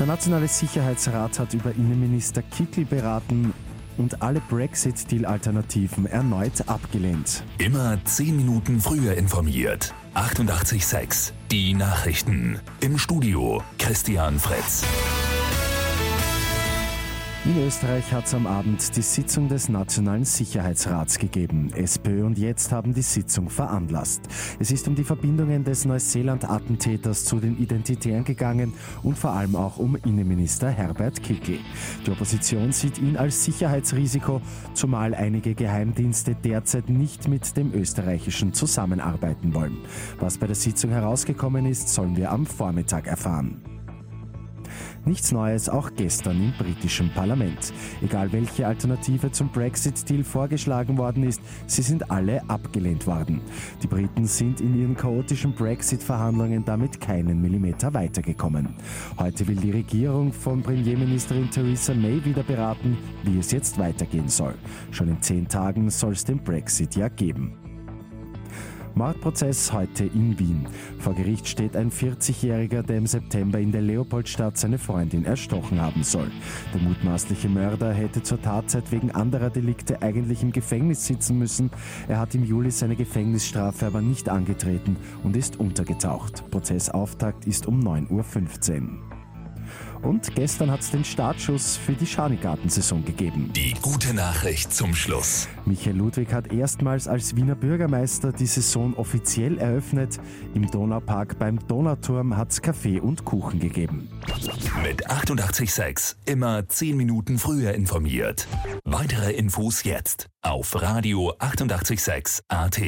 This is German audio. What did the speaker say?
Der Nationale Sicherheitsrat hat über Innenminister Kickl beraten und alle Brexit-Deal-Alternativen erneut abgelehnt. Immer zehn Minuten früher informiert. 88.6 Die Nachrichten. Im Studio Christian Fritz. In Österreich hat es am Abend die Sitzung des Nationalen Sicherheitsrats gegeben. SPÖ und Jetzt haben die Sitzung veranlasst. Es ist um die Verbindungen des Neuseeland-Attentäters zu den Identitären gegangen und vor allem auch um Innenminister Herbert Kickl. Die Opposition sieht ihn als Sicherheitsrisiko, zumal einige Geheimdienste derzeit nicht mit dem österreichischen zusammenarbeiten wollen. Was bei der Sitzung herausgekommen ist, sollen wir am Vormittag erfahren. Nichts Neues auch gestern im britischen Parlament. Egal welche Alternative zum Brexit-Deal vorgeschlagen worden ist, sie sind alle abgelehnt worden. Die Briten sind in ihren chaotischen Brexit-Verhandlungen damit keinen Millimeter weitergekommen. Heute will die Regierung von Premierministerin Theresa May wieder beraten, wie es jetzt weitergehen soll. Schon in zehn Tagen soll es den Brexit ja geben. Mordprozess heute in Wien. Vor Gericht steht ein 40-Jähriger, der im September in der Leopoldstadt seine Freundin erstochen haben soll. Der mutmaßliche Mörder hätte zur Tatzeit wegen anderer Delikte eigentlich im Gefängnis sitzen müssen. Er hat im Juli seine Gefängnisstrafe aber nicht angetreten und ist untergetaucht. Prozessauftakt ist um 9.15 Uhr. Und gestern hat es den Startschuss für die Schanigartensaison gegeben. Die gute Nachricht zum Schluss. Michael Ludwig hat erstmals als Wiener Bürgermeister die Saison offiziell eröffnet. Im Donaupark beim Donauturm hat es Kaffee und Kuchen gegeben. Mit 886 immer 10 Minuten früher informiert. Weitere Infos jetzt auf Radio 886 AT.